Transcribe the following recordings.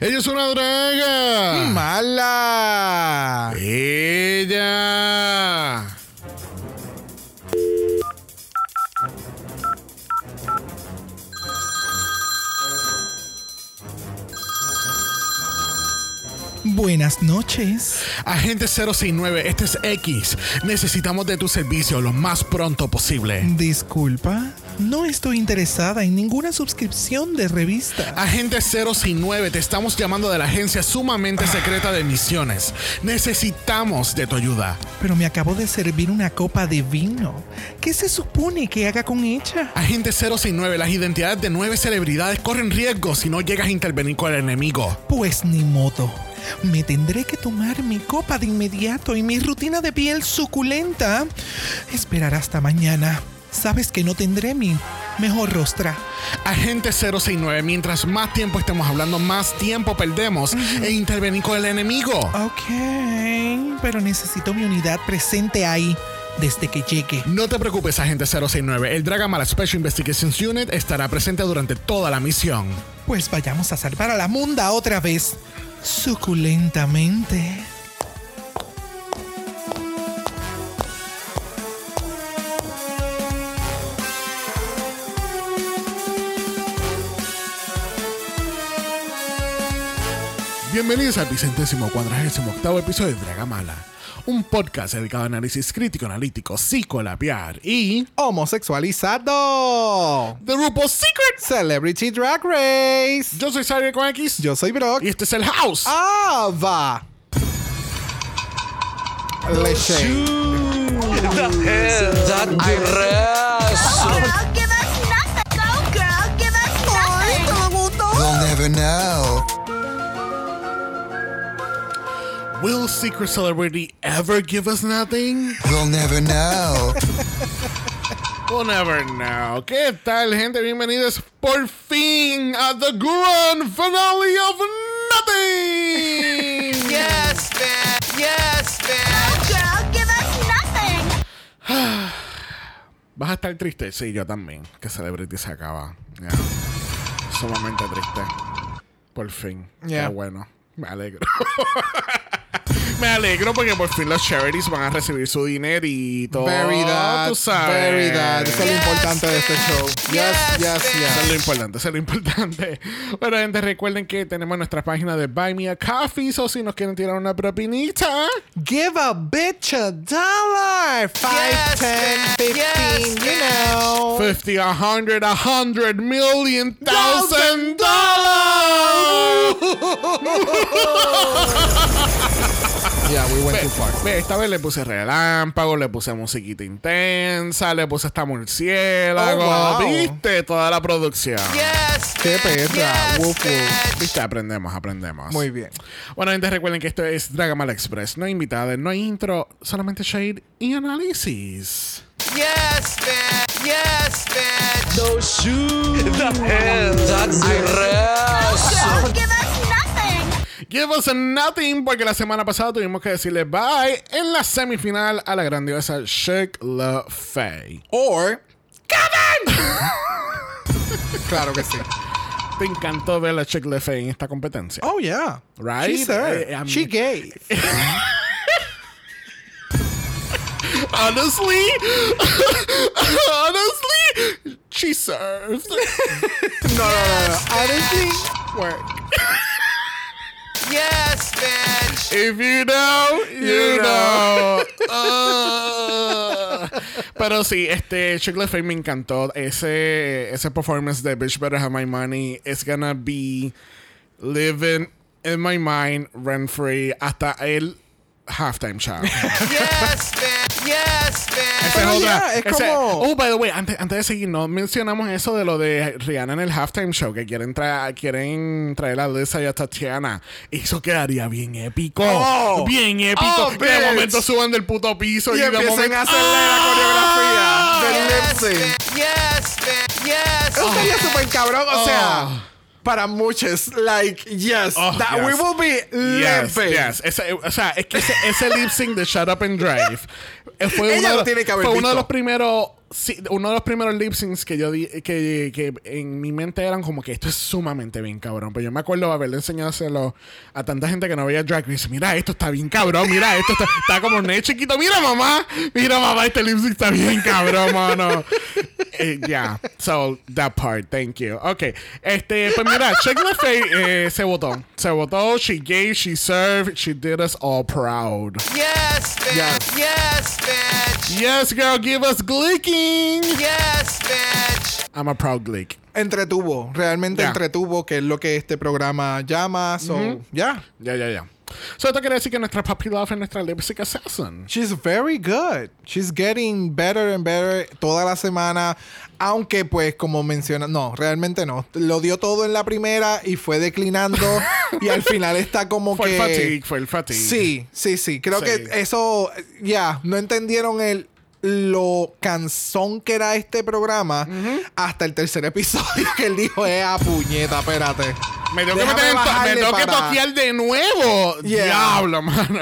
Ella es una draga. ¡Mala! Ella. Buenas noches. Agente 069, este es X. Necesitamos de tu servicio lo más pronto posible. Disculpa, no estoy interesada en ninguna suscripción de revista. Agente 069, te estamos llamando de la agencia sumamente secreta de misiones. Necesitamos de tu ayuda. Pero me acabo de servir una copa de vino. ¿Qué se supone que haga con ella? Agente 069, las identidades de nueve celebridades corren riesgo si no llegas a intervenir con el enemigo. Pues ni modo. Me tendré que tomar mi copa de inmediato y mi rutina de piel suculenta. Esperar hasta mañana. Sabes que no tendré mi mejor rostra. Agente 069, mientras más tiempo estemos hablando, más tiempo perdemos en intervenir con el enemigo. Ok, pero necesito mi unidad presente ahí desde que llegue. No te preocupes, agente 069. El Dragamala Special Investigations Unit estará presente durante toda la misión. Pues vayamos a salvar a la munda otra vez. Suculentamente. Bienvenidos al vicentésimo cuadragésimo octavo episodio de Dragamala, un podcast dedicado a análisis crítico, analítico, psicolapiar y Homosexualizado. The RuPaul's Secret. Celebrity Drag Race. Yo soy Xavier con X Yo soy Brock. y este es el House. Ah, va. Leche. That dress. Girl, give us nothing. Go, girl, give us nothing. You'll never know. Will Secret Celebrity ever give us nothing? We'll never know. We'll never know. ¿Qué tal, gente? Bienvenidos por fin a the grand finale of nothing. yes, man. Yes, man. Girl, give us nothing. ¿Vas a estar triste? Sí, yo también. Que Celebrity se acaba. Ya. Sumamente triste. Por fin. Yeah. Qué bueno. Me alegro. Me alegro porque por fin los charities van a recibir su dinero y todo. Very that. Tú sabes. Very that. Eso es lo Yes, importante de este show. Yes, Yes, yes, Eso es yes. lo importante, eso es lo importante. Bueno, gente, recuerden que tenemos nuestra página de Buy Me a Coffee, o si nos quieren tirar una propinita. Give a bitch a dollar. Five, Yes, ten, man. fifteen, Yes, you man. know. 50, a hundred, a hundred million thousand dollars. Yeah, we went too far. Ve, esta vez le puse relámpago, le puse musiquita intensa, le puse esta murciélago. Oh, wow. ¿Viste? Toda la producción. Yes. Qué. Yes, Woof, woof. man. ¿Viste? Aprendemos, aprendemos. Muy bien. Bueno, gente, recuerden que esto es Dragamal Express. No hay invitados, no hay intro, solamente shade y análisis. Yes, man. Yes, man. Those shoes. That dress. Girl, give us nothing. Give us a nothing, porque la semana pasada tuvimos que decirle bye en la semifinal a la grandiosa Shake La Fay. Or. ¡Kevin! claro que sí. Te encantó ver a Shake La Fay en esta competencia. Oh, yeah. Right? She's her. Eh, I mean- she gay. Honestly, honestly, she served. No, no, no, no. Honestly, work. Yes, man. If you know, you, You know. Uh, pero sí, este Chick Fay me encantó. Ese, ese performance de Bitch Better Have My Money is gonna be living in my mind rent free hasta el halftime show. Yes, man. Yes, Esa man. es Pero otra- ya, es ese- como- Oh, by the way, antes, antes de seguir, no mencionamos eso de lo de Rihanna en el halftime show, que quieren, traer quieren traer a Lisa y a Tatiana. Eso quedaría bien épico. Oh. bien épico. Oh, de bitch. momento suban del puto piso y, Y de momento... a hacerle la ¡Ah! coreografía del Yes, lip sync. man. Yes, man. Yes. Eso sería súper cabrón. O sea, Oh. Para muchos, like, yes, Oh, that yes. we will be Yes, limping. yes. Ese- o sea, es que ese, ese lip sync de Shut Up and Drive eh, fue, uno, fue uno de los primeros sí, uno de los primeros lip syncs que yo di, que, que en mi mente eran como que esto es sumamente bien cabrón. Pero yo me acuerdo haberle enseñárselo a tanta gente que no veía Drag Race. Mira, esto está bien cabrón. Mira, esto está, está como nene chiquito. Mira, mamá. Mira, mamá, este lip sync está bien cabrón, mano. Eh, yeah. So, that part. Thank you. Ok. Este, pues mira, Check Lefay eh, se votó. Se votó. She gave, she served, she did us all proud. Yes, bitch. Yes, bitch. Yes, girl, give us Yes, bitch. I'm a proud glick. Entretuvo, realmente Ya. entretuvo, que es lo que este programa llama. So, ya. Ya, ya, ya. So, esto quiere decir que nuestra Puppy Love es nuestra lipstick assassin. She's very good. She's getting better and better toda la semana. Aunque, pues, como menciona, no, realmente no. Lo dio todo en la primera y fue declinando. y al final está como Fue que. el fatigue, fue el fatigue. Sí, sí, sí. Creo Sí. que eso, ya, no entendieron el lo cansón que era este programa hasta el tercer episodio que él dijo, eh, a puñeta, espérate. Me tengo que, meter en to- me que para- toquear de nuevo. Yeah. Diablo, mano.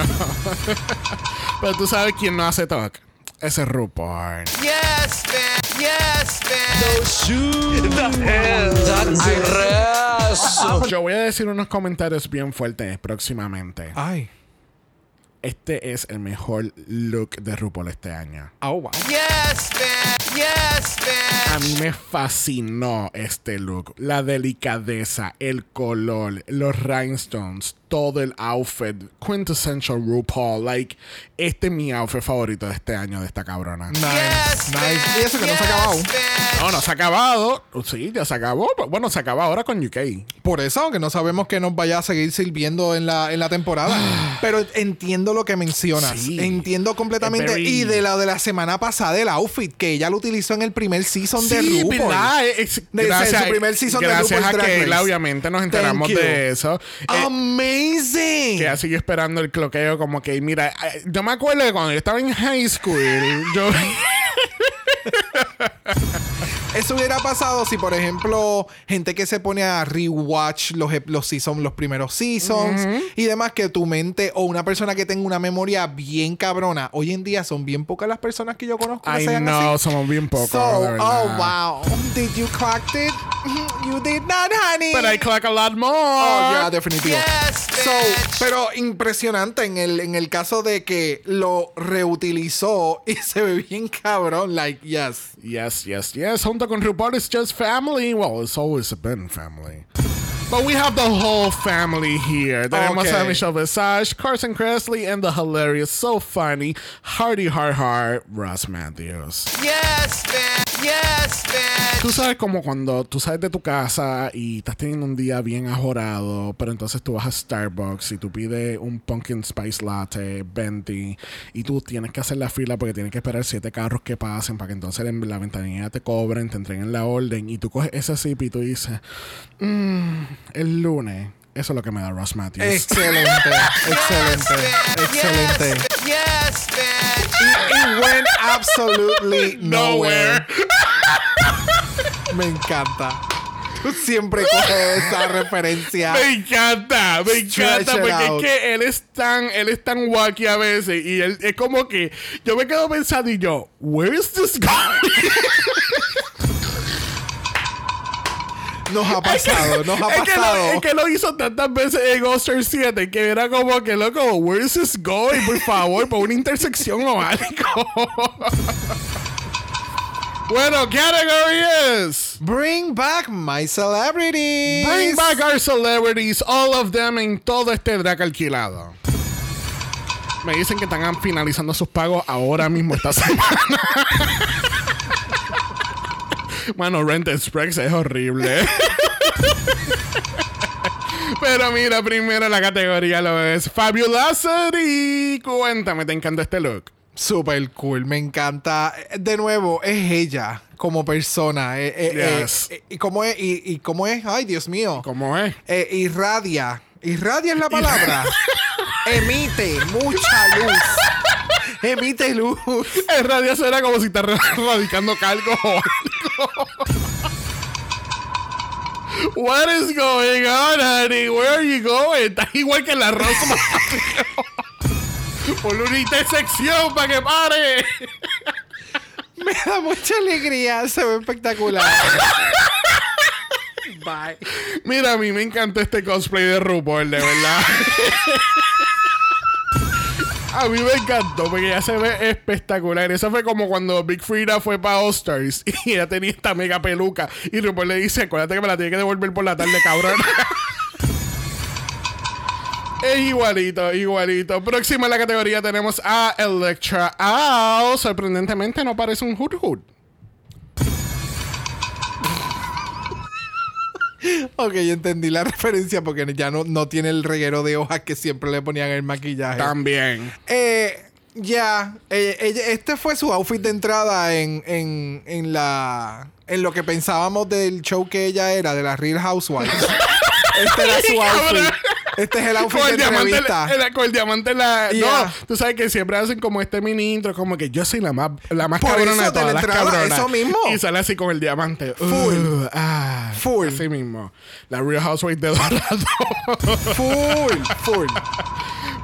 Pero tú sabes quién no hace toque. Ese es RuPaul. Yes, bitch. Yes, bitch. Yo voy a decir unos comentarios bien fuertes próximamente. Ay. Este es el mejor look de RuPaul este año. Oh. Yes, bitch. Yes, A mí me fascinó este look. La delicadeza, el color, los rhinestones, todo el outfit. Quintessential RuPaul. Like, este es mi outfit favorito de este año de esta cabrona. Nice, Yes, nice. Y eso que no se ha acabado. bitch. No, no se ha acabado. Sí, ya se acabó. Bueno, se acaba ahora con UK. Por eso, que no sabemos que nos vaya a seguir sirviendo en la, en la temporada. Pero entiendo lo que mencionas. Sí. Entiendo completamente. Very- Y de la de la semana pasada, el outfit que ella lo utilizó en el primer season de Sí, RuPaul. ¿verdad? Es- De- gracias, su primer season de gracias RuPaul's a Drag Keila, Race. obviamente, nos enteramos de eso. Eh, Amazing. que ella sigue esperando el cloqueo como que, mira, eh, yo me acuerdo de cuando yo estaba en high school, yo... Eso hubiera pasado si, por ejemplo, gente que se pone a rewatch los, los seasons, los primeros seasons y demás, que tu mente o una persona que tenga una memoria bien cabrona. Hoy en día son bien pocas las personas que yo conozco que sean no, así. somos bien pocos, So, oh wow. Did you clock it? You did not, honey. But I clock a lot more. Oh, yeah, definitivo. Yes, So, pero impresionante en el, en el caso de que lo reutilizó y se ve bien cabrón. Like, yes. Yes, yes, yes. Junto con RuPaul is just family. Well, it's always been family. But we have the whole family here. Tenemos a Okay. Michelle Visage, Carson Kressley, and the hilarious, so funny, Hardy Hard Hard, Ross Matthews. Yes, bitch. Yes, bitch. Tú sabes como cuando tú sales de tu casa y estás teniendo un día bien ajorado, pero entonces tú vas a Starbucks y tú pides un pumpkin spice latte, 20, y tú tienes que hacer la fila porque tienes que esperar siete carros que pasen para que entonces en la ventanilla te cobren, te entreguen la orden y tú coges ese sip y tú dices, "Mm, el lunes. Eso es lo que me da Ross Matthews. Excelente. excelente. Excelente. Yes, bitch. It went absolutely nowhere. Me encanta. Tú siempre coges esa referencia. Me encanta, me encanta, porque out. es que él es tan, él es tan wacky a veces y él es como que yo me quedo pensando y yo, where is this going? Nos ha pasado, nos ha es, que lo, pasado. es que lo hizo tantas veces en Ghoster 7 que era como que loco, where is this going? Por favor, por una intersección o algo. bueno, category is Bring back my celebrities. Bring back our celebrities, all of them en todo este drag alquilado. Me dicen que están finalizando sus pagos ahora mismo esta semana. Mano, Rent Express es horrible. Pero mira, primero la categoría lo es Fabulosity. Cuéntame, ¿te encanta este look? Super cool, me encanta. De nuevo, es ella como persona. eh, eh, Yes. eh, y cómo es, y, y cómo es, ay Dios mío. ¿Cómo es? Irradia. Irradia es la palabra. Emite mucha luz. Emite luz. En radio suena como si está radicando calco o algo. What is going on, honey? Where are you going? Estás igual que la rosa. Por una intersección para que pare. Me da mucha alegría, se ve espectacular. Bye. Mira, a mí me encantó este cosplay de RuPaul, de verdad. A mí me encantó porque ella se ve espectacular. Eso fue como cuando Big Frida fue para All Stars y ella tenía esta mega peluca. Y RuPaul le dice: Acuérdate que me la tiene que devolver por la tarde, cabrón. Es igualito, igualito. Próxima en la categoría tenemos a Electra. Ah, sorprendentemente no parece un Hood Hood. Ok, entendí la referencia porque ya no, no tiene el reguero de hojas que siempre le ponían el maquillaje. También. Eh, ya, eh, ella- este fue su outfit de entrada en, en, en la en lo que pensábamos del show que ella era, de las Real Housewives. este era su outfit. Este es el outfit Con de el, diamante, en la- con el diamante en la. Yeah. No, tú sabes que siempre hacen como este mini intro, como que yo soy la más, la más Por cabrona de todas la las cabronas. eso mismo. Y sale así con el diamante. Full. Uh, ah, Full. Así mismo. La Real Housewife de Dorado. Full, full.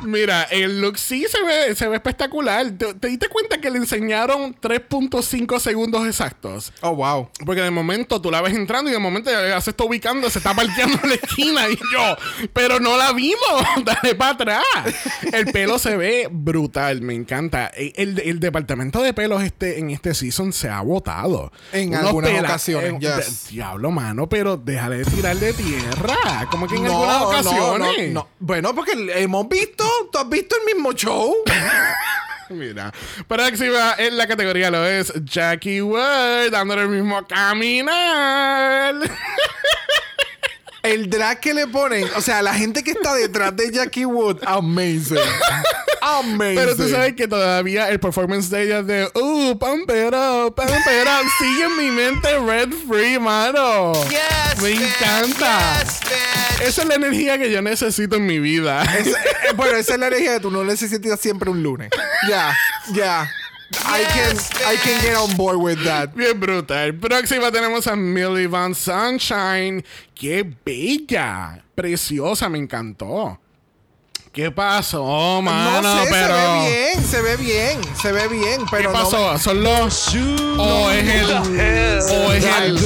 Mira, el look sí se ve, se ve espectacular. ¿Te, te diste cuenta que le enseñaron 3.5 segundos exactos? Oh, wow. Porque de momento tú la ves entrando y de momento ya se está ubicando, se está parqueando en la esquina y yo, pero no la vimos, dale para atrás. El pelo se ve brutal, me encanta. El, el- el departamento de pelos este, en este season se ha botado. En algunas ocasiones, yes. de- diablo, mano, pero déjale de tirar de tierra. Como que en algunas ocasiones. no, no. Bueno, porque hemos visto, tú has visto el mismo show. Mira, próxima en la categoría lo es Jackie Wood, dándole el mismo caminar. El drag que le ponen, o sea, la gente que está detrás de Jackie Wood, amazing. Amazing. Pero tú sabes que todavía el performance de ella de Uh, pump it up, pump it up sigue en mi mente red free, mano. Yes, Me encanta. Yes. Esa es la energía que yo necesito en mi vida. Es- eh, bueno, esa es la energía de tú no necesitas siempre un lunes. Ya, ya. I can, I can get on board with that. Bien brutal. Próxima tenemos a Millie Van Sunshine. ¡Qué bella! Preciosa, me encantó. ¿Qué pasó, mano? no sé, pero... se ve bien, se ve bien, se ve bien, ¿Qué no pasó? ¿Son los...? ¿O es el...? ¿O es el...?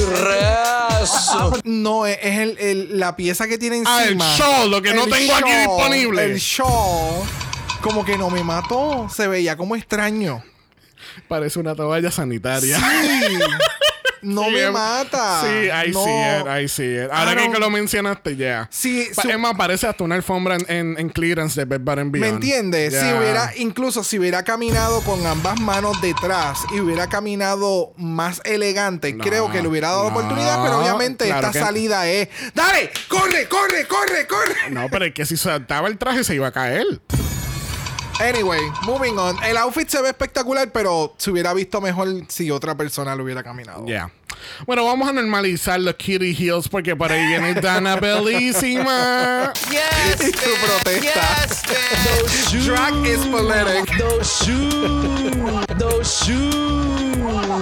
No, es, es el, el- la pieza que tiene Ah, el encima. shawl, lo que no tengo aquí disponible. El shawl. Como que no me mató. Se veía como extraño. Parece una toalla sanitaria. Sí. No Sí, me em- mata. Sí, I no. see it, I see it. Ahora que, lo mencionaste, ya. Sí, Pa- su- más, parece hasta una alfombra en, en, en clearance de Bed Bath Beyond. ¿Me entiendes? Si Yeah. hubiera, incluso si hubiera caminado con ambas manos detrás y hubiera caminado más elegante, No, creo que le hubiera dado no, oportunidad, pero obviamente claro esta que- salida es. ¡Dale! ¡Corre, corre, corre, corre! No, pero es que si saltaba el traje se iba a caer. Anyway, moving on. El outfit se ve espectacular, pero se hubiera visto mejor si otra persona lo hubiera caminado. Ya. Bueno, vamos a normalizar los kitty heels porque por ahí viene Dana Bellísima. Yes, Y su bitch. protesta. Yes, bitch. Drag is poetic.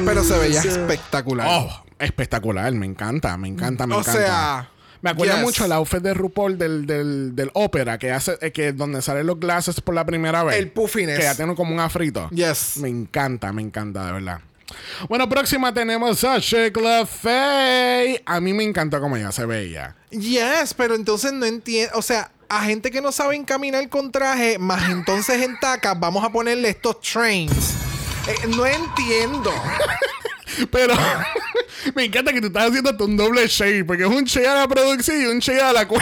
Pero se veía espectacular. Oh, espectacular. Me encanta, me encanta, me o encanta. sea. Me acuerda yes. mucho el outfit de RuPaul del, del, del ópera que hace, eh, que donde salen los glasses por la primera vez. El puffiness. Que ya tiene como un afrito. Yes. Me encanta, me encanta, de verdad. Bueno, próxima tenemos a Shekla Faye. A mí me encantó como ella se veía. Yes, pero entonces no entiendo. O sea, a gente que no sabe caminar con traje, más entonces en tacas, vamos a ponerle estos trains. Eh, no entiendo. Pero me encanta que tú estás haciendo hasta un doble shade, porque es un shade a la producción y un shade a la queen.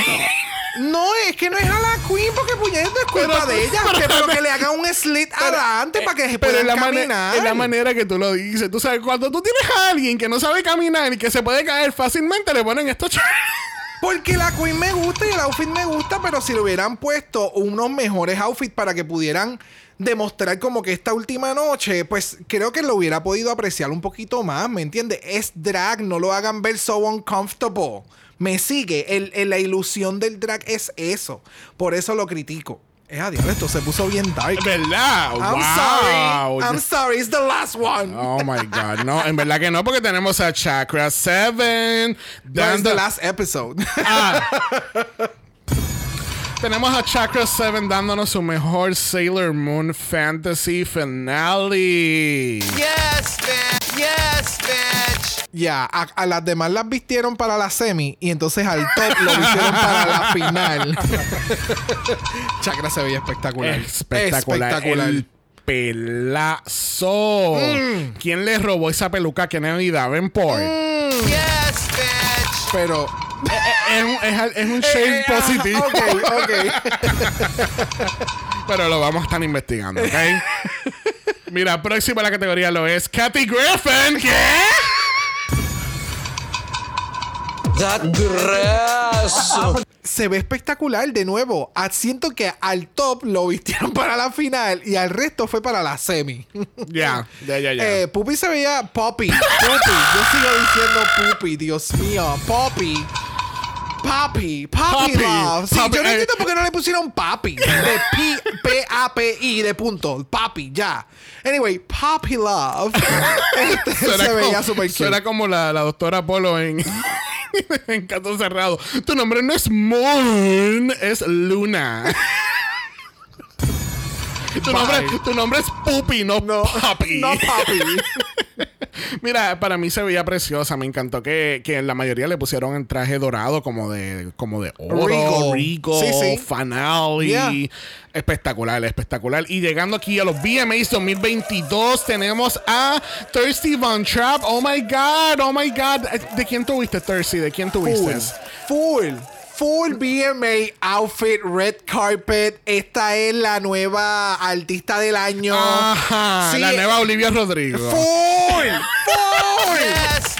No, es que no es a la Queen porque puñeta es culpa Pero- de ella. pero- que, pero que le haga un slit adelante para que se Pero puedan la, caminar. es la manera que tú lo dices. Tú sabes, cuando tú tienes a alguien que no sabe caminar y que se puede caer fácilmente, le ponen estos. Porque la Queen me gusta y el outfit me gusta, pero si le hubieran puesto unos mejores outfits para que pudieran demostrar como que esta última noche, pues creo que lo hubiera podido apreciar un poquito más, ¿me entiendes? Es drag, no lo hagan ver so uncomfortable. Me sigue, el, el- la ilusión del drag es eso. Por eso lo critico. Es a diablo, esto se puso bien dark. ¿Verdad? I'm wow. sorry. I'm sorry, it's the last one. Oh my God. No, en verdad que no, porque tenemos a Chakra 7. That is the last episode. Ah. Tenemos a Chakra 7 dándonos su mejor Sailor Moon Fantasy Finale. Yes, bitch. Yes, bitch. Ya, a, a las demás las vistieron para la semi y entonces al top lo vistieron para la final. Chakra se veía espectacular. Espectacular. Espectacular. El pelazo. Mm. ¿Quién le robó esa peluca a Kennedy Davenport? Mm. Yes, bitch. Pero. Es, un, es- es un shade Eh, ajá, positivo. Ok, ok. Pero lo vamos a estar investigando, ¿ok? Mira, próxima a la categoría lo es Kathy Griffin. ¿Qué? That dress. se ve espectacular de nuevo. Siento que al top lo vistieron para la final y al resto fue para la semi. Ya, ya, ya, ya. Eh, Puppy se veía Poppy. Puppy. Yo sigo diciendo Puppy, Dios mío. Poppy. Papi, Papi Papi. Love. Sí, Papi, yo no eh. entiendo por qué no le pusieron Papi. De P- P-A-P-I de punto. Papi, ya. Anyway, Papi Love. Este, Suena se veía súper cute. Suena como la, la doctora Polo en, en Caso Cerrado. Tu nombre no es Moon, es Luna. tu, nombre, tu nombre es Puppy, no, Papi. No, Papi. Mira, para mí se veía preciosa. Me encantó que, que la mayoría le pusieron en traje dorado, como de, como de oro, Regal. rico, Sí, sí. Yeah. Espectacular, espectacular. Y llegando aquí a los VMAs 2022, tenemos a Thirsty Von Trapp. Oh my God, oh my God. ¿De quién tuviste, Thirsty? ¿De quién tuviste? Full. Full. Full BMA outfit, red carpet. Esta es la nueva artista del año. Ajá, Sí, la nueva Olivia Rodrigo. Full. Full. Yes.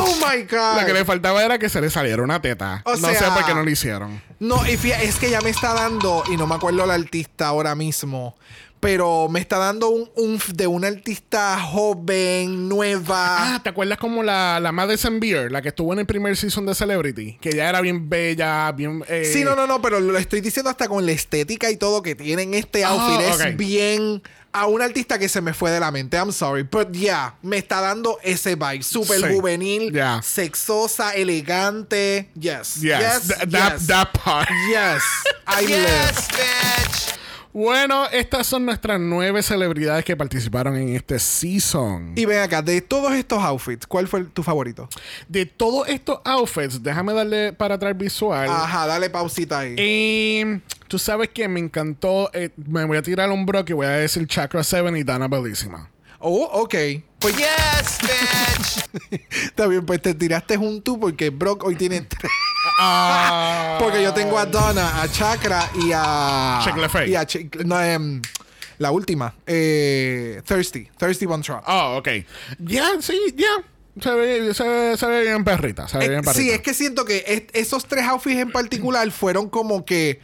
Oh my God. Lo que le faltaba era que se le saliera una teta. O no sé sea- por qué no lo hicieron. No, y fíjate, es que ya me está dando, y no me acuerdo la artista ahora mismo, pero me está dando un umf de una artista joven, nueva. Ah, ¿te acuerdas como la, la Madison Beer, la que estuvo en el primer season de Celebrity? Que ya era bien bella, bien... eh, Sí, no, no, no, pero lo estoy diciendo hasta con la estética y todo que tienen este Ah, outfit. Es bien a una artista que se me fue de la mente. I'm sorry. But yeah, me está dando ese vibe. Súper Sí. juvenil, Yeah. sexosa, elegante. Yes. Yes, Yes. th- that, yes. that part. Yes. I live. Yes, bitch. Bueno, estas son nuestras nueve celebridades que participaron en este season. Y ven acá, de todos estos outfits, ¿cuál fue tu favorito? de todos estos outfits, déjame darle para atrás visual. Ajá, dale pausita ahí. Y tú sabes que me encantó. eh, me voy a tirar un bro que voy a decir Chakra 7 y Dana Bellísima. Oh, ok. Pues Yes, bitch. está bien, pues te tiraste un tú porque Brock hoy tiene tres. Ah. Porque yo tengo a Donna, a Chakra y a. Chick. Y a no, em, la última. Eh, Thirsty. Thirsty Von Trump. Oh, ok. Ya, sí, ya. Se ve, se, ve- se ve bien perrita. Se ve Eh, bien perrita. sí, es que siento que es- esos tres outfits en particular fueron como que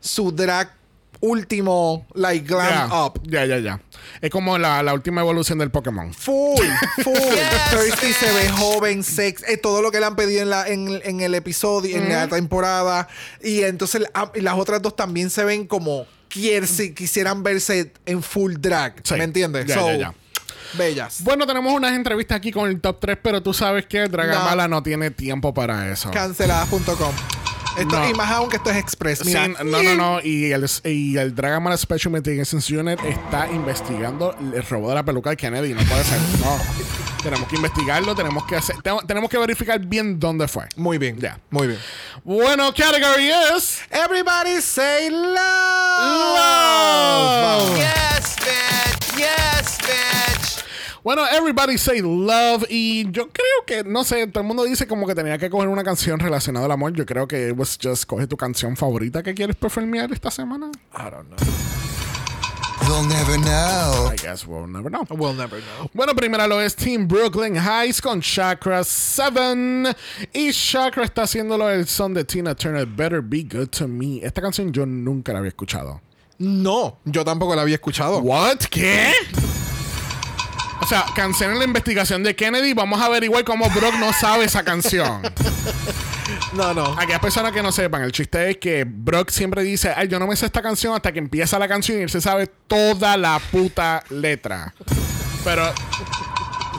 su drag último, like, glam Ya, up. Ya, ya, ya. Es como la, la última evolución del Pokémon. Full, full. Yes, Thirsty se ve joven, sex, eh, todo lo que le han pedido en, la, en, en el episodio, en la temporada. Y entonces ah, y las otras dos también se ven como quier- si quisieran verse en full drag. Sí. ¿Me entiendes? Ya, So, ya, ya. Bellas. Bueno, tenemos unas entrevistas aquí con el top 3, pero tú sabes que Dragamala no, tiene tiempo para eso. Canceladas.com. Esto, No. Y más aún que esto es express. Sí, Mira. no, no, no. Y el, y el Dragamala Special Investigations Unit está investigando el robo de la peluca de Kennedy. No puede ser. No. tenemos que investigarlo, tenemos que hacer, tenemos, tenemos que verificar bien dónde fue. Muy bien. Ya. Muy bien. Bueno, category es Everybody say Love. love. Yes, bitch. Yes, bitch. Bueno, everybody say love. Y yo creo que, no sé, todo el mundo dice como que tenía que coger una canción relacionada al amor. Yo creo que it was just coge tu canción favorita que quieres performear esta semana. I don't know. You'll never know. I guess we'll never know. We'll never know. Bueno, primero lo es Team Brooklyn Heights con Chakra 7. Y Chakra está haciéndolo el son de Tina Turner, Better Be Good to Me. Esta canción yo nunca la había escuchado. No, yo tampoco la había escuchado. ¿What? ¿Qué? O sea, cancelen la investigación de Kennedy. Vamos a averiguar cómo Brock no sabe esa canción. No, no. Aquellas personas que no sepan, el chiste es que Brock siempre dice, ay, yo no me sé esta canción hasta que empieza la canción y él se sabe toda la puta letra. Pero,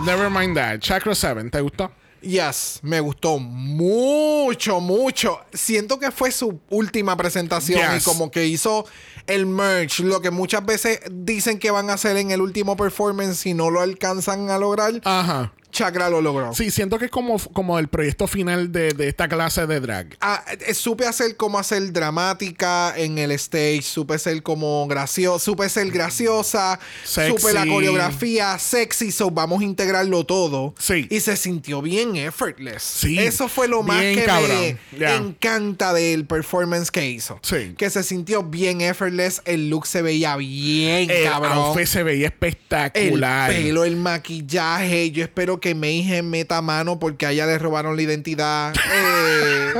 never mind that. Chakra 7, ¿te gustó? Yes, me gustó mucho, mucho. Siento que fue su última presentación y como que hizo el merch, lo que muchas veces dicen que van a hacer en el último performance y no lo alcanzan a lograr. Ajá. Chakra lo logró. Sí, siento que es como, como el proyecto final de, de esta clase de drag. Ah, eh, supe hacer como hacer dramática en el stage, supe ser como graciosa, supe ser graciosa, Sexy. supe la coreografía, sexy, so vamos a integrarlo todo. Sí. Y se sintió bien effortless. Sí. Eso fue lo más Bien que cabrón. me encanta del performance que hizo. Sí. Que se sintió bien effortless, el look se veía bien El cabrón. outfit se veía El espectacular. pelo, el maquillaje. Yo espero que Mayhem meta mano porque a ella le robaron la identidad. Eh,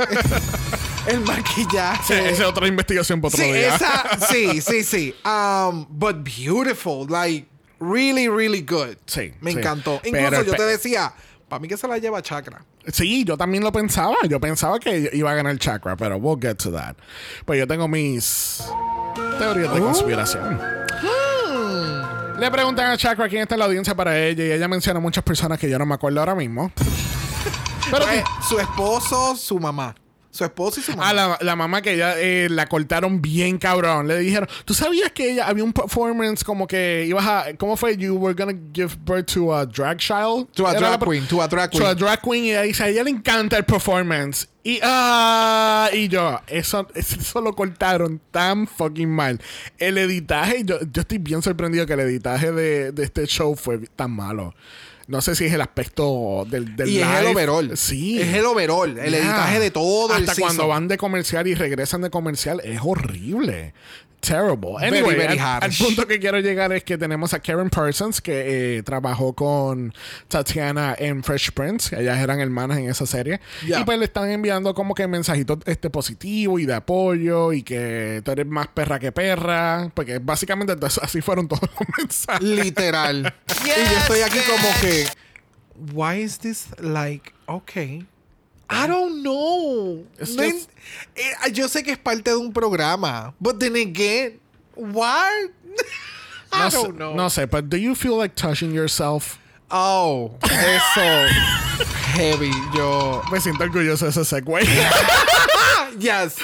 el maquillaje. Sí, esa es otra investigación para otro Sí, día. esa, sí, sí, sí. Um, but beautiful, like really, really good. Sí, me sí. encantó. Pero Incluso yo te decía, para mí que se la lleva Chakra. Sí, yo también lo pensaba. Yo pensaba que iba a ganar Chakra, pero we'll get to that. Pues yo tengo mis teorías de conspiración. Le preguntan a Chakra quién está en la audiencia para ella y ella menciona muchas personas que yo no me acuerdo ahora mismo. Pero Eh, su esposo, su mamá. Su esposo y su mamá. a la, la mamá que ella eh, la cortaron bien cabrón. Le dijeron, ¿tú sabías que ella había un performance como que ibas a... ¿Cómo fue? You were gonna give birth to a drag child. To a drag queen, to a drag To a queen. drag queen. Y ella dice, a ella le encanta el performance. Y, ah, y yo, eso, eso lo cortaron tan fucking mal. El editaje, yo, yo estoy bien sorprendido que el editaje de, de este show fue tan malo. No sé si es el aspecto del, del y es el live. overall. Sí. Es el overall. El Yeah. editaje de todo el Hasta cuando season. van de comercial y regresan de comercial es horrible. Terrible. Very, Anyway, very al, al punto que quiero llegar es que tenemos a Karen Parsons que eh, trabajó con Tatiana en Fresh Prince. Ellas eran hermanas en esa serie. Yeah. Y pues le están enviando como que mensajitos este positivo y de apoyo y que tú eres más perra que perra. Porque básicamente así fueron todos los mensajes. Literal. y yo estoy aquí como que. Why is this like okay? I don't know. It's No just- en- eh, yo sé que es parte de un programa, but then again, what? I No sé, don't know. no sé, but do you feel like touching yourself? Oh, eso heavy. Yo. Me siento orgulloso de ese segue. Yes.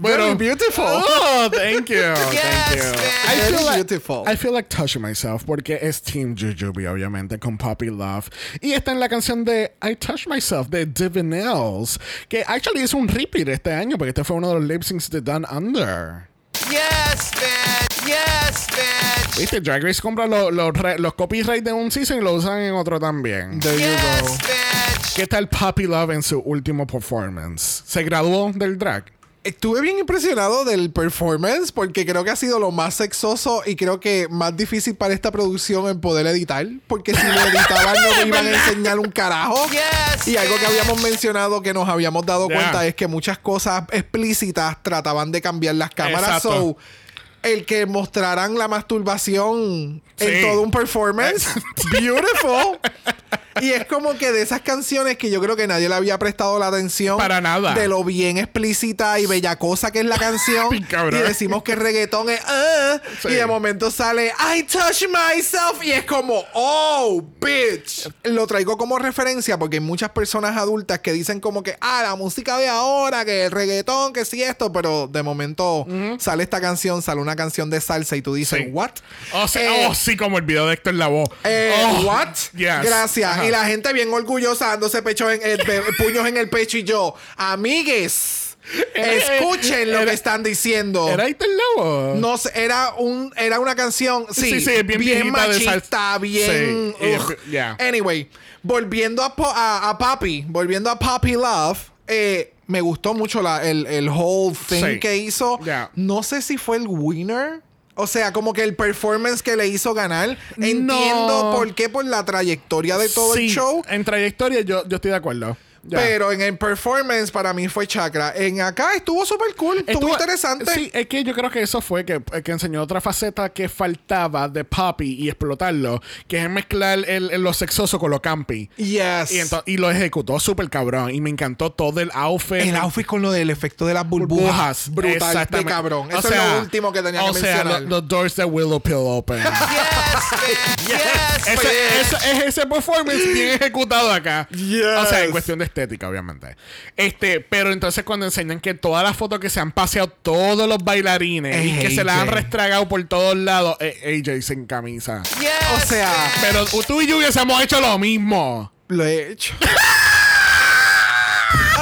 Pero- Very beautiful. Oh, thank you. thank Yes, you. man. I feel like, beautiful. I feel like touching myself porque es Team Jujubee, obviamente, con Poppy Love. Y está en la canción de I Touch Myself de Divinels, que actually es un repeat este año porque este fue uno de los lip syncs de Down Under. Yes, bitch. Yes, bitch. ¿Viste? Drag Race compra los, los, los copyrights de un season y lo usan en otro también. There you Yes, go. bitch. ¿Qué tal Poppy Love en su último performance? ¿Se graduó del drag? Estuve bien impresionado del performance porque creo que ha sido lo más sexoso y creo que más difícil para esta producción en poder editar. Porque si lo editaban no me iban a enseñar un carajo. Yes, Y algo que habíamos mencionado que nos habíamos dado Yeah. cuenta es que muchas cosas explícitas trataban de cambiar las cámaras. Exacto. So, el que mostraran la masturbación Sí. en todo un performance, beautiful. Y es como que de esas canciones que yo creo que nadie le había prestado la atención. Para nada. De lo bien explícita y bellacosa que es la canción. Y decimos que reggaetón es. Sí. Y de momento sale I touch myself. Y es como, oh, bitch. Lo traigo como referencia porque hay muchas personas adultas que dicen como que, ah, la música de ahora, que el reggaetón, que sí esto. Pero de momento sale esta canción, sale una canción de salsa y tú dices, Sí. what? Oh, sí, Eh, oh, sí, como el video de Héctor Lavoe. eh, Oh, what? yes. Gracias. Ajá. Y la gente bien orgullosa dándose pecho en, puños en el pecho y yo, amigues, escuchen lo era- que están diciendo. ¿Era Héctor Lavoe? no sé, era un era una canción, sí, Sí, sí, bien de machista, bien. Sí, y- ugh. yeah. Anyway, volviendo a, Po- a, a Papi, volviendo a Papi Love, eh, me gustó mucho la, el, el whole thing Sí. que hizo. Yeah. No sé si fue el winner. O sea, como que el performance que le hizo ganar. Entiendo No. por qué, por la trayectoria de todo Sí, el show. En trayectoria yo, yo estoy de acuerdo. Ya. Pero en el performance para mí fue chakra. En acá estuvo súper cool, estuvo, interesante. Sí, es que yo creo que eso fue que, que enseñó otra faceta que faltaba de Poppy y explotarlo, que es mezclar el, el- lo sexoso con lo campy. Yes. Y, y lo ejecutó súper cabrón. Y me encantó todo el outfit. el outfit con lo del efecto de las burbujas. Brutal de cabrón. O Eso sea, es lo último que tenía o que sea, mencionar. lo- los doors that Willow Pill open. Yes, bitch. Yes, ese, ese- es ese performance bien ejecutado acá. Yes. O sea, en cuestión de estética, obviamente. Este, pero entonces cuando enseñan que todas las fotos que se han paseado todos los bailarines Es y que se las han restragado por todos lados, eh, AJ sin camisa. Yes, o sea, Pero tú y yo hubiésemos hecho lo mismo. Lo he hecho.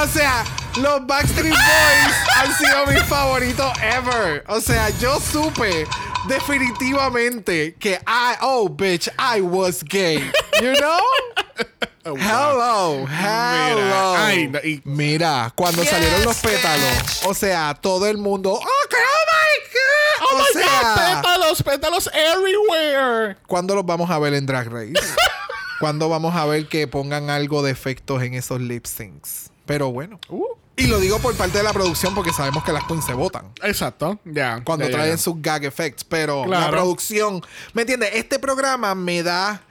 o sea, los Backstreet Boys han sido mis favoritos ever. O sea, yo supe definitivamente que I, oh, bitch, I was gay. You know? Oh, wow. Hello, hello. ay, no, y- Mira, cuando Yes, salieron los pétalos, o sea, todo el mundo, oh, oh my god. Oh o my sea, god, pétalos, pétalos everywhere. ¿Cuándo los vamos a ver en Drag Race? ¿Cuándo vamos a ver que pongan algo de efectos en esos lip syncs? Pero bueno. Uh, Y lo digo por parte de la producción porque sabemos que las queens se votan. exacto, ya. Cuando ya, ya, traen sus gag effects. Pero la producción. ¿Me entiendes? Este programa me da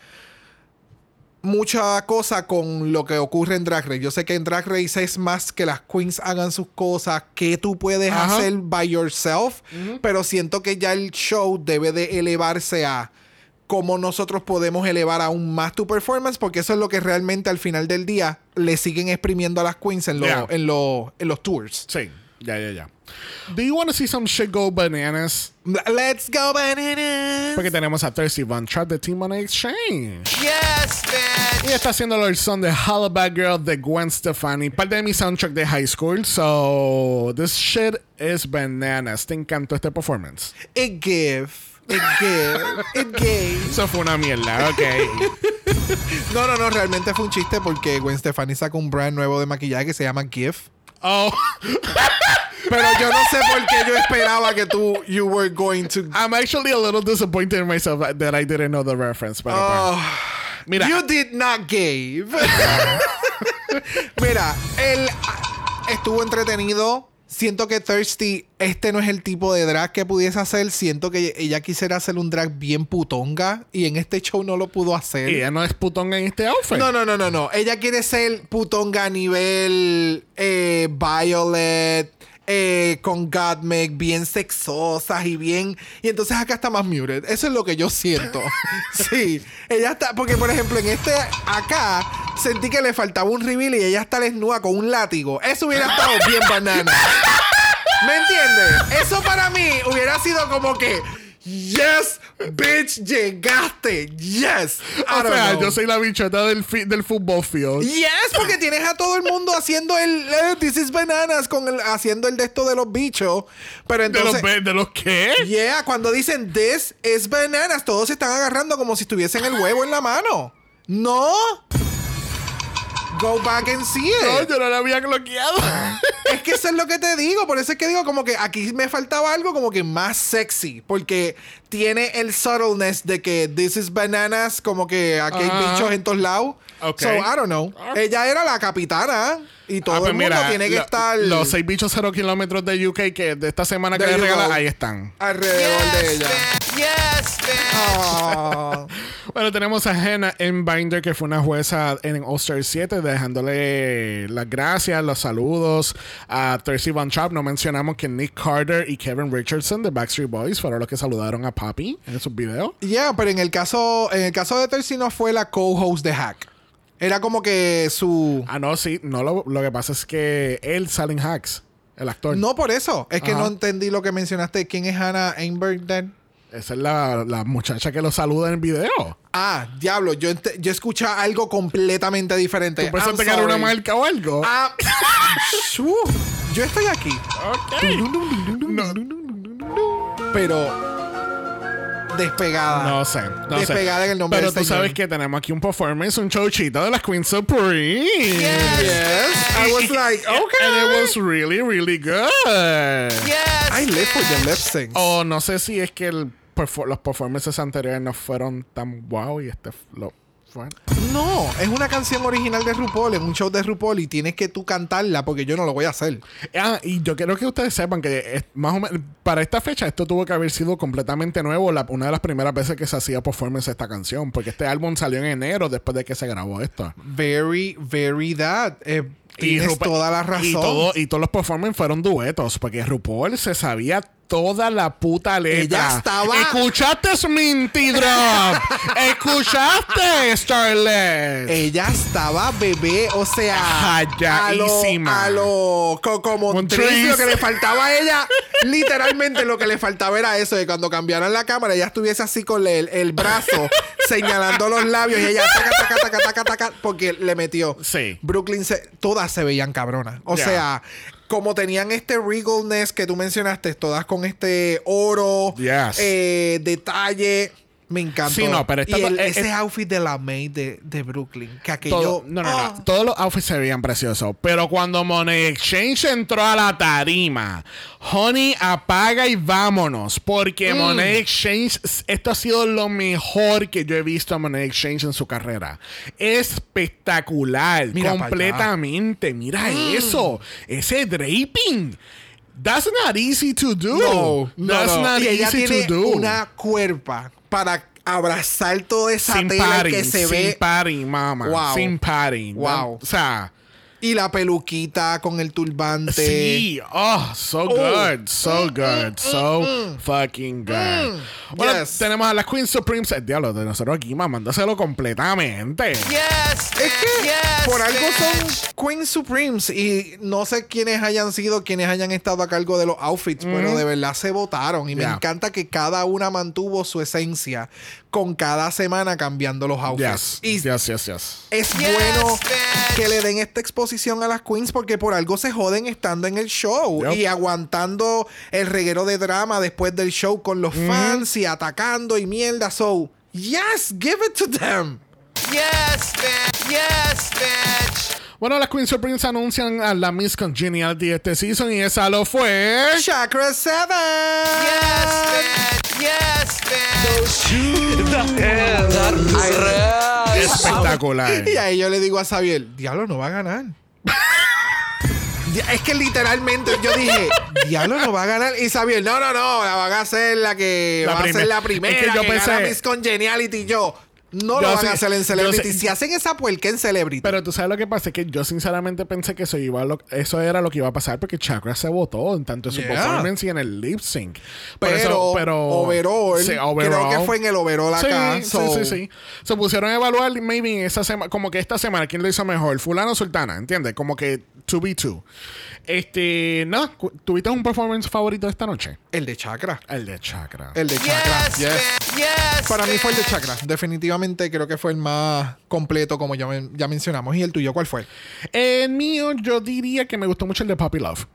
mucha cosa con lo que ocurre en Drag Race. Yo sé que en Drag Race es más que las queens hagan sus cosas, que tú puedes Ajá. hacer by yourself, pero siento que ya el show debe de elevarse a cómo nosotros podemos elevar aún más tu performance, porque eso es lo que realmente al final del día le siguen exprimiendo a las queens en, lo- Yeah. en, lo- en los tours. Sí, ya, ya, ya. Do you want to see some shit go bananas? Let's go bananas. Porque tenemos a Thirsty Von Trapp de Team on Exchange. Yes, bitch. Y está haciendo la versión de Hollaback Girl de Gwen Stefani. Parte de mi soundtrack de high school. So, this shit is bananas. ¿Te encantó este performance? It give. It give. It gave. Eso fue una mierda, ok. No, no, no. Realmente fue un chiste porque Gwen Stefani sacó un brand nuevo de maquillaje que se llama GIF. oh, Pero yo no sé por qué yo esperaba que tú, you were going to. I'm actually a little disappointed in myself that I didn't know the reference. Oh, pues, mira, You did not give. Mira, él estuvo entretenido. Siento que Thirsty, este no es el tipo de drag que pudiese hacer. Siento que ella quisiera hacer un drag bien putonga y en este show no lo pudo hacer. ella no es putón en este outfit. No, no, no, no, no. Ella quiere ser putonga a nivel eh, Violet, eh, con Godmeg, bien sexosas y bien. Y entonces acá está más muted. Eso es lo que yo siento. sí. Ella está. Porque, por ejemplo, en este acá sentí que le faltaba un reveal y ella está desnuda con un látigo. Eso hubiera estado bien banana. ¿Me entiendes? Eso para mí hubiera sido como que. Yes, bitch, llegaste. Yes. I O sea, know. yo soy la bichota del, del fútbol field. Yes, porque tienes a todo el mundo haciendo el eh, This is Bananas con el, haciendo el de esto de los bichos. Pero ¿De los, entonces, ¿De los qué? yeah, cuando dicen This is Bananas, todos se están agarrando como si tuviesen el huevo en la mano. No. Go back and see it. No, yo no la había bloqueado. Es que eso es lo que te digo. Por eso es que digo como que aquí me faltaba algo como que más sexy. Porque tiene el subtleness de que this is bananas, como que aquí hay Ajá. bichos en todos lados. Ok. So, I don't know. Ella era la capitana y todo Ah, pues el mundo mira, tiene que lo- estar Los seis bichos cero kilómetros de UK que de esta semana que le you regala, go. ahí están. alrededor de ella. bitch. Yes, bitch. Bueno, tenemos a Hannah M. Binder, que fue una jueza en All Star 7, dejándole las gracias, los saludos a Thirsty Von Trapp. No mencionamos que Nick Carter y Kevin Richardson de Backstreet Boys fueron los que saludaron a Papi en sus videos. Yeah, pero en el caso, en el caso de Tercy no fue la co-host de Hack. Era como que su. Ah, no, sí. No, lo, lo que pasa es que él sale en Hacks, el actor. No por eso. Es que Ajá. no entendí lo que mencionaste. ¿Quién es Hannah Einberg? Esa es la, la muchacha que lo saluda en el video. Ah, diablo, yo, yo escuché algo completamente diferente. ¿Tú pensaste que era una marca o algo? Ah, yo estoy aquí, ok. No, pero despegada. no sé. No sé. Despegada en el nombre Pero tú Señor. sabes que tenemos aquí un performance, un showchito de las Queen Supreme. Yes, I was like, okay. And it was really, really good. Yes, I live for the lip syncs. O no sé si es que el los performances anteriores no fueron tan wow y este lo No, es una canción original de RuPaul, es un show de RuPaul y tienes que tú cantarla porque yo no lo voy a hacer. Ah, y yo quiero que ustedes sepan que es- más o menos para esta fecha esto tuvo que haber sido completamente nuevo, la- una de las primeras veces que se hacía performance esta canción, porque este álbum salió en enero después de que se grabó esto. Very, very that. Eh, tienes Rupa- toda la razón. Y, todo- y todos los performances fueron duetos, porque RuPaul se sabía toda la puta letra. Ella estaba- ¿Escuchaste Minty Drop? ¿Escuchaste Starlet? Ella estaba bebé, o sea, a lo, a lo co- como. Tris, lo que le faltaba a ella, literalmente lo que le faltaba era eso, de cuando cambiaran la cámara, ella estuviese así con el, el brazo señalando los labios y ella taca, taca, taca, taca, taca, porque le metió. Sí. Brooklyn, se- todas se veían cabronas. O sea, como tenían este regalness que tú mencionaste, todas con este oro, Yes. eh, detalle. Me encantó. Sí, no, pero esta- y el- eh, ese eh, outfit de la maid de, de Brooklyn, que aquello... Todo- no, no, Ah. no. Todos los outfits se veían preciosos. Pero cuando Money Exchange entró a la tarima, Honey, apaga y vámonos. Porque Mm. Money Exchange, esto ha sido lo mejor que yo he visto a Money Exchange en su carrera. Espectacular. Mira completamente. Mira Mm. eso. Ese draping. That's not easy to do. No, no, That's no. not y ella easy tiene to do. una cuerpa para abrazar toda esa sin tela que se sin ve padding, mamá. Wow. Sin padding. Wow. O sea, y la peluquita con el turbante. Sí, oh, so good, so good, so fucking good. Bueno, Yes. tenemos a las Queen Supremes, el diablo de nosotros aquí mamándoselo completamente. Yes, Es bitch. que yes, por algo bitch. son Queen Supremes y no sé quiénes hayan sido quienes hayan estado a cargo de los outfits, pero de verdad se votaron y me encanta que cada una mantuvo su esencia con cada semana cambiando los outfits. Yes, Y yes, yes, yes. es Yes, bueno bitch. que le den esta exposición a las queens porque por algo se joden estando en el show Yep. y aguantando el reguero de drama después del show con los fans y atacando y mierda. So, yes, give it to them. Yes, bitch. Yes, bitch. Bueno, las Queen Supremes anuncian a la Miss Congeniality de este season y esa lo fue. Chakra 7. Yes, bitch. Yes, bitch. Espectacular. Y ahí yo le digo a Xavier, diablo, no va a ganar. Es que literalmente yo dije, diablo no va a ganar. Y Xavier, no, no, no, la van a hacer la que La va a ser la es primera. que yo que pensé- Miss Congeniality. Yo, no Yo lo van a hacer en Celebrity. si hacen esa puerca en Celebrity. Pero tú sabes lo que pasa, es que yo sinceramente pensé que eso, iba a lo- eso era lo que iba a pasar porque Chakra se votó en tanto en su Yeah. performance y en el lip sync. Pero, eso- pero overall, Sí, creo que fue en el overall acá. Sí, so- sí, sí, sí. Se pusieron a evaluar, maybe esa semana, como que esta semana, ¿quién lo hizo mejor? Fulano o Sultana, ¿entiendes? Como que 2v2. Este, no, cu- ¿tuviste un performance favorito de esta noche? El de Chakra. El de Chakra. El de Chakra. Yes, Yes. Para mí fue el de. Chakra. Definitivamente creo que fue el más completo, como ya, men- ya mencionamos. ¿Y el tuyo cuál fue? El mío, yo diría que me gustó mucho el de Puppy Love.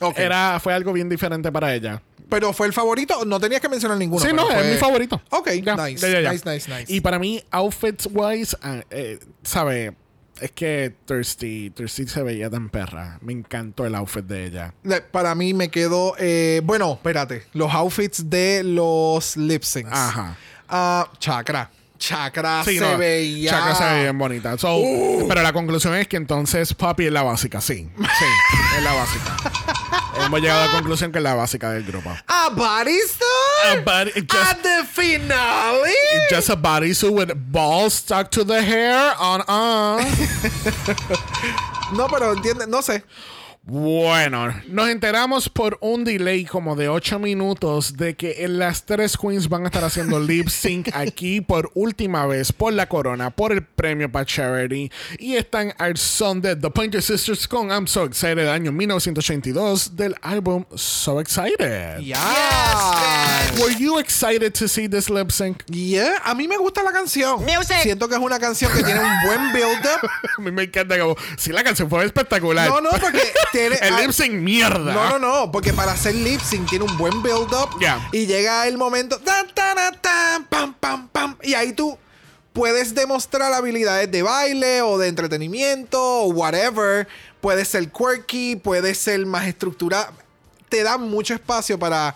Ok. Era, fue algo bien diferente para ella. Pero fue el favorito. No tenías que mencionar ninguno. sí, no, fue- es mi favorito. Ok, nice, nice, nice, nice. Y para mí, outfits wise, ah, eh, ¿sabe? Es que Thirsty, Thirsty se veía tan perra. Me encantó el outfit de ella. Para mí me quedó. eh, bueno, espérate. Los outfits de los lip syncs. Ajá. Ah, Chakra. Chakra Sí, se no, veía. Chakra se veía bien bonita. So, Pero la conclusión es que entonces Puppy es la básica, sí. Sí, es la básica. Hemos llegado a la conclusión que es la básica del grupo. A bodysuit. Body- just- At the finale. Just a bodysuit with balls stuck to the hair on uh. No, pero entiende, no sé. Bueno, nos enteramos por un delay como de 8 minutos de que las tres queens van a estar haciendo lip sync aquí por última vez por la corona, por el premio para Charity. Y están al son de The Pointer Sisters con I'm So Excited del año 1982 del álbum So Excited. Ya. Were you excited to see this lip sync? Yeah, a mí me gusta la canción. Music. Siento que es una canción que tiene un buen build-up. A mí me encanta como, si la canción fue espectacular. No, no, porque tiene. el lip sync mierda. No, no, no, porque para hacer lip sync tiene un buen build-up. Ya. Y llega el momento. tan, tan, tan, tan, pam, pam, pam. Y ahí tú puedes demostrar habilidades de baile o de entretenimiento o whatever. Puede ser quirky, puede ser más estructurado. Te da mucho espacio para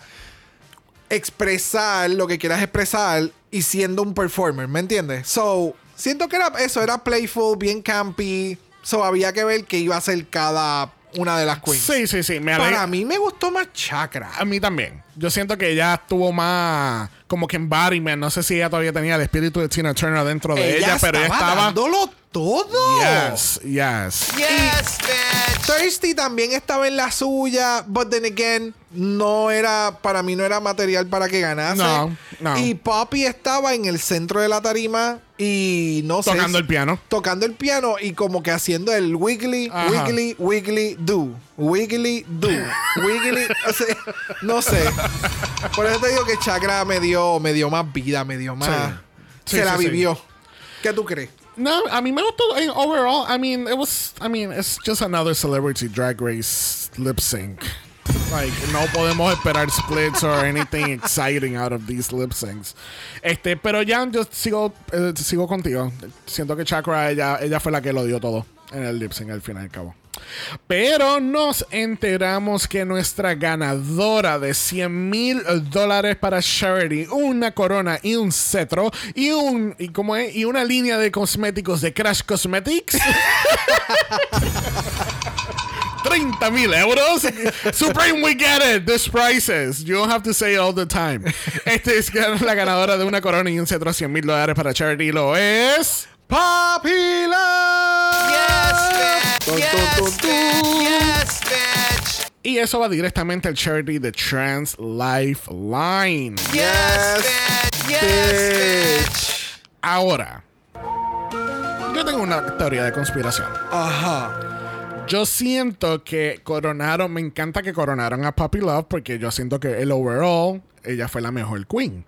expresar lo que quieras expresar y siendo un performer, ¿me entiendes? So, Siento que era eso, era playful, bien campy. So había que ver qué iba a ser cada una de las queens. Sí, sí, sí. Me alegra. Para mí me gustó más Chakra. A mí también. Yo siento que ella estuvo más como que embodiment. No sé si ella todavía tenía el espíritu de Tina Turner dentro de ella, pero ella estaba. dándolo todo. Yes, yes. Yes, bitch. Thirsty también estaba en la suya, but then again, no era, para mí no era material para que ganase. No, no. Y Poppy estaba en el centro de la tarima y no sé. Tocando el piano. Tocando el piano y como que haciendo el wiggly, Ajá. wiggly, wiggly, do. Wiggly, do. Wiggly, o sea, no sé. Por eso te digo que Chakra me dio, me dio más vida, me dio más. Sí. se Sí, la sí, vivió. ¿Qué tú crees? No, a mí me gustó. eh, Overall, I mean, it was. I mean, it's just another celebrity drag race lip sync. Like, no podemos esperar splits or anything exciting out of these lip syncs. Este, pero ya yo sigo, eh, sigo contigo. Siento que Chakra, ella, ella fue la que lo dio todo en el lip sync al fin y al cabo. Pero nos enteramos que nuestra ganadora de 100 mil dólares para charity, una corona y un cetro y un y cómo es y una línea de cosméticos de Crash Cosmetics. 30 mil euros. Supreme, we get it. This prices. You don't have to say it all the time. Este es la ganadora de una corona y un cetro 100 mil dólares para charity. Lo es. ¡Papi Love! Yes, bitch. Yes, bitch. Yes, bitch. Y eso va directamente al charity de Trans Lifeline. Yes, bitch. Yes, bitch. Ahora, yo tengo una teoría de conspiración. Ajá. Yo siento que coronaron, me encanta que coronaron a Puppy Love porque yo siento que el overall, ella fue la mejor queen.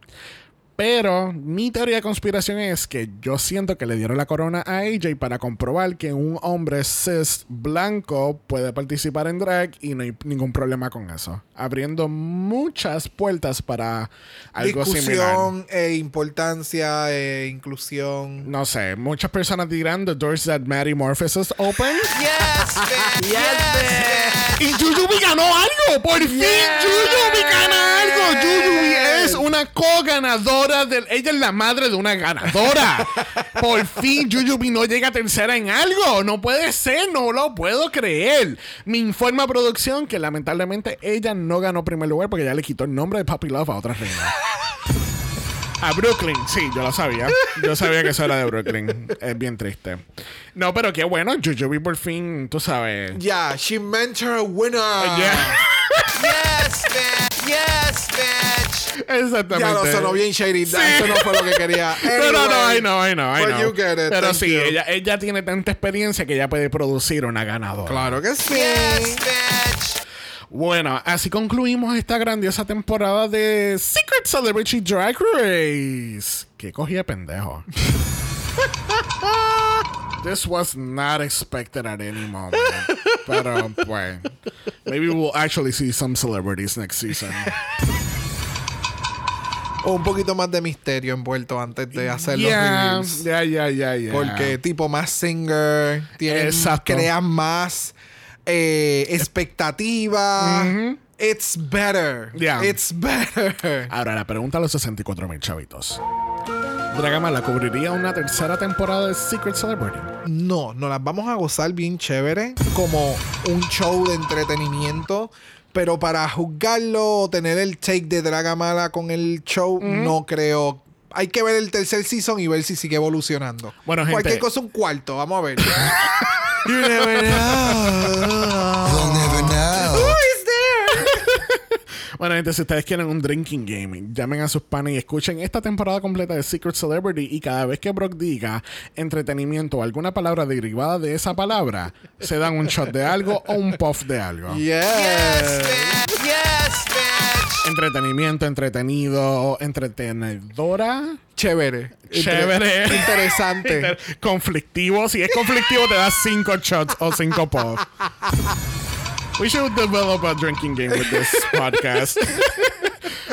Pero mi teoría de conspiración es que yo siento que le dieron la corona a AJ para comprobar que un hombre cis blanco puede participar en drag y no hay ningún problema con eso. Abriendo muchas puertas para algo similar. Discusión, eh, importancia, eh, inclusión. No sé, muchas personas dirán the doors that Maddie Morpheus is open. Yes, bitch. Yes, bitch. Y Jujubee ganó algo. Por fin Jujubee gana algo. Jujubee es una co-ganadora del. Ella es la madre de una ganadora. Por fin Jujubee no llega tercera en algo. No puede ser, no lo puedo creer. Me informa producción que lamentablemente ella no ganó primer lugar porque ya le quitó el nombre de Puppy Love a otra reina. A Brooklyn, sí, yo lo sabía. Yo sabía que eso era de Brooklyn. Es bien triste. No, pero qué bueno, Jujubee por fin, tú sabes. Ya, she meant her winner. Yeah. Yes, bitch. Yes, bitch. Exactamente. Ya lo sonó bien shady. Sí. Eso no fue lo que quería. No, no, no, Anyway, I know, I know, I but know. you get it. Pero Thank sí, you. ella, ella tiene tanta experiencia que ella puede producir una ganadora. Claro que sí. Yes, bitch. Bueno, así concluimos esta grandiosa temporada de Secret Celebrity Drag Race. Que cogí de pendejo. This was not expected at any moment. Pero, pues, maybe we'll actually see some celebrities next season. O un poquito más de misterio envuelto antes de hacer los Yeah, reviews. yeah, yeah, yeah, yeah. Porque tipo más singer, tienen, Exacto. crean más eh, expectativa. It's better. Yeah. It's better. Ahora, la pregunta a los 64 mil chavitos. Dragamala cubriría una tercera temporada de Secret Celebrity. No, nos las vamos a gozar bien chévere, como un show de entretenimiento. Pero para juzgarlo o tener el take de Dragamala con el show, no creo. Hay que ver el tercer season y ver si sigue evolucionando. Bueno, gente- Cualquier cosa, un cuarto. Vamos a ver. Bueno, gente, si ustedes quieren un drinking game, llamen a sus panes y escuchen esta temporada completa de Secret Celebrity y cada vez que Brock diga entretenimiento o alguna palabra derivada de esa palabra, se dan un shot de algo o un puff de algo. Yes, Yes. bitch. Yes, bitch. Entretenimiento, entretenido, entretenedora. Chévere. Inter- Chévere. Interesante. Inter- conflictivo. Si es conflictivo, te das cinco shots o cinco puffs. We should develop a drinking game with this podcast.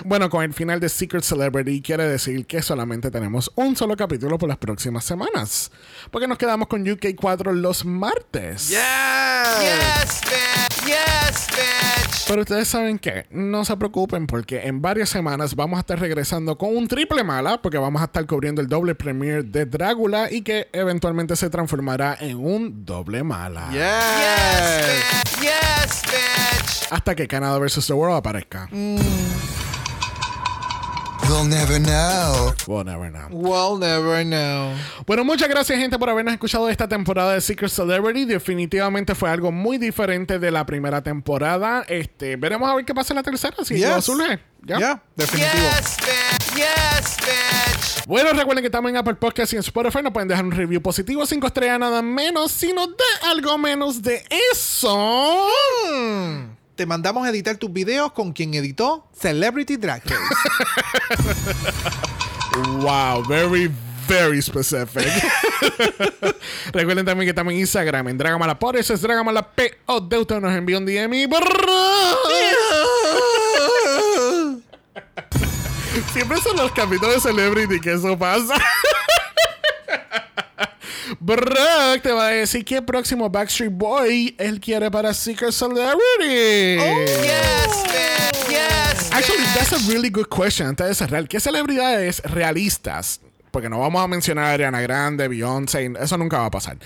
Bueno, con el final de Secret Celebrity quiere decir que solamente tenemos un solo capítulo por las próximas semanas. Porque nos quedamos con UK4 los martes. Yes, bitch. Yes, bitch. Pero ustedes saben que no se preocupen porque en varias semanas vamos a estar regresando con un triple mala porque vamos a estar cubriendo el doble premiere de Drácula y que eventualmente se transformará en un doble mala. Yes, bitch. Yes, bitch. Hasta que Canada vs. The World aparezca. We'll never know. We'll never know. We'll never know. Bueno, muchas gracias, gente, por habernos escuchado esta temporada de Secret Celebrity. Definitivamente fue algo muy diferente de la primera temporada. Este, veremos a ver qué pasa en la tercera, si Yes. lo surge. ¿Ya? Ya, definitivo. Yes, bitch. Yes, bitch. Bueno, recuerden que estamos en Apple Podcast y en Spotify. Nos pueden dejar un review positivo, cinco estrellas, nada menos. Si nos da algo menos de eso. Te mandamos a editar tus videos con quien editó Celebrity Drag Race. Wow, very, very specific. Recuerden también que estamos en Instagram, en Dragamala por eso es Dragamala P. O de usted nos envió un DM y. Siempre son los capítulos de Celebrity que eso pasa. Brock te va a decir que el próximo Backstreet Boy él quiere para Secret Celebrity. Yes, bitch. Yes, Actually, that's a really good question. Antes de cerrar, ¿qué celebridades realistas? Porque no vamos a mencionar a Ariana Grande, Beyoncé, eso nunca va a pasar.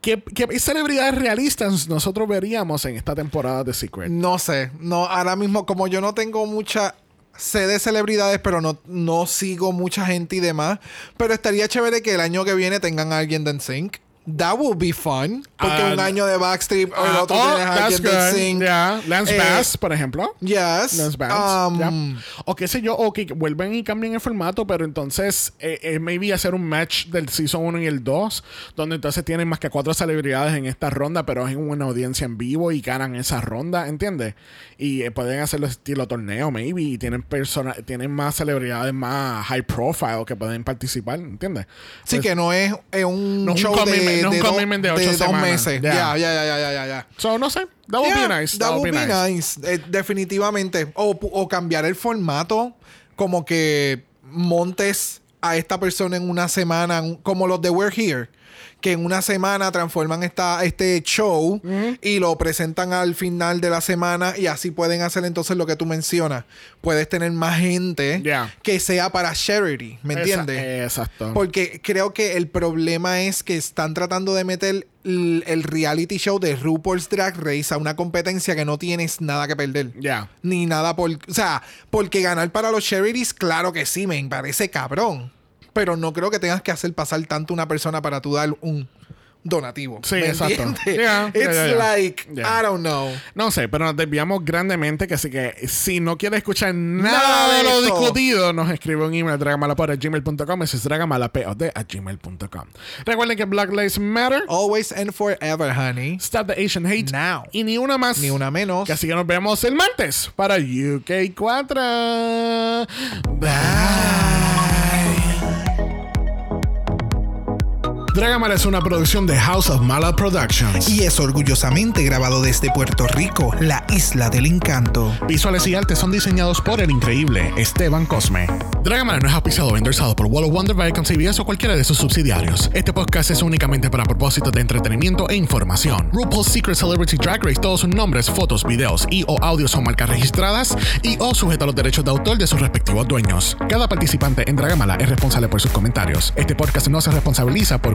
¿Qué, qué celebridades realistas nosotros veríamos en esta temporada de Secret? No sé, no, ahora mismo como yo no tengo mucha sé de celebridades, pero no, no sigo mucha gente y demás, pero estaría chévere que el año que viene tengan a alguien de NSYNC. That would be fun. Porque Ah, un año de Backstreet o el Ah, otro oh, tienes a alguien de good. NSYNC. Yeah. Lance Eh, Bass, por ejemplo. Yes. Lance Bass. Um, yeah. O qué sé yo, o que vuelven y cambien el formato, pero entonces eh, eh, maybe hacer un match del Season 1 y el 2, donde entonces tienen más que cuatro celebridades en esta ronda, pero es en una audiencia en vivo y ganan esa ronda, ¿entiendes? Y eh, pueden hacerlo estilo torneo, maybe, y tienen persona tienen más celebridades más high profile que pueden participar, ¿entiendes? Sí, Pues, que no es, un No es un show de, no es un de do- commitment de ocho dos semanas. meses. Ya. Ya, ya, ya, ya. So, no sé. That would be nice. That would be nice. Eh, definitivamente. O, o cambiar el formato, como que montes a esta persona en una semana, como los de We're Here. Que en una semana transforman esta, este show y lo presentan al final de la semana y así pueden hacer entonces lo que tú mencionas. Puedes tener más gente Yeah. que sea para charity, ¿me entiendes? Exacto. Porque creo que el problema es que están tratando de meter el, el reality show de RuPaul's Drag Race a una competencia que no tienes nada que perder. Ya. Ni nada por... O sea, porque ganar para los charities, claro que sí, me parece cabrón. Pero no creo que tengas que hacer pasar tanto una persona para tú dar un donativo. Sí, ¿me exacto. Yeah, It's yeah, yeah. like. I don't know. No sé, pero nos desviamos grandemente. Que así que si no quieres escuchar nada, Nada de de lo discutido, nos escribe un email dragamalapod.gmail.com. Ese es dragamalapod a gmail.com. Recuerden que Black Lives Matter. Always and forever, honey. Stop the Asian Hate. Now. Y ni una más. Ni una menos. Que así que nos vemos el martes para UK4. Bye. Dragamala es una producción de House of Mala Productions. Y es orgullosamente grabado desde Puerto Rico, la isla del encanto. Visuales y artes son diseñados por el increíble Esteban Cosme. Dragamala no es auspiciado o endorsado por Wall of Wonder, Viacom CBS o cualquiera de sus subsidiarios. Este podcast es únicamente para propósitos de entretenimiento e información. RuPaul's Secret Celebrity Drag Race, todos sus nombres, fotos, videos y o audios son marcas registradas y o sujetos a los derechos de autor de sus respectivos dueños. Cada participante en Dragamala es responsable por sus comentarios. Este podcast no se responsabiliza por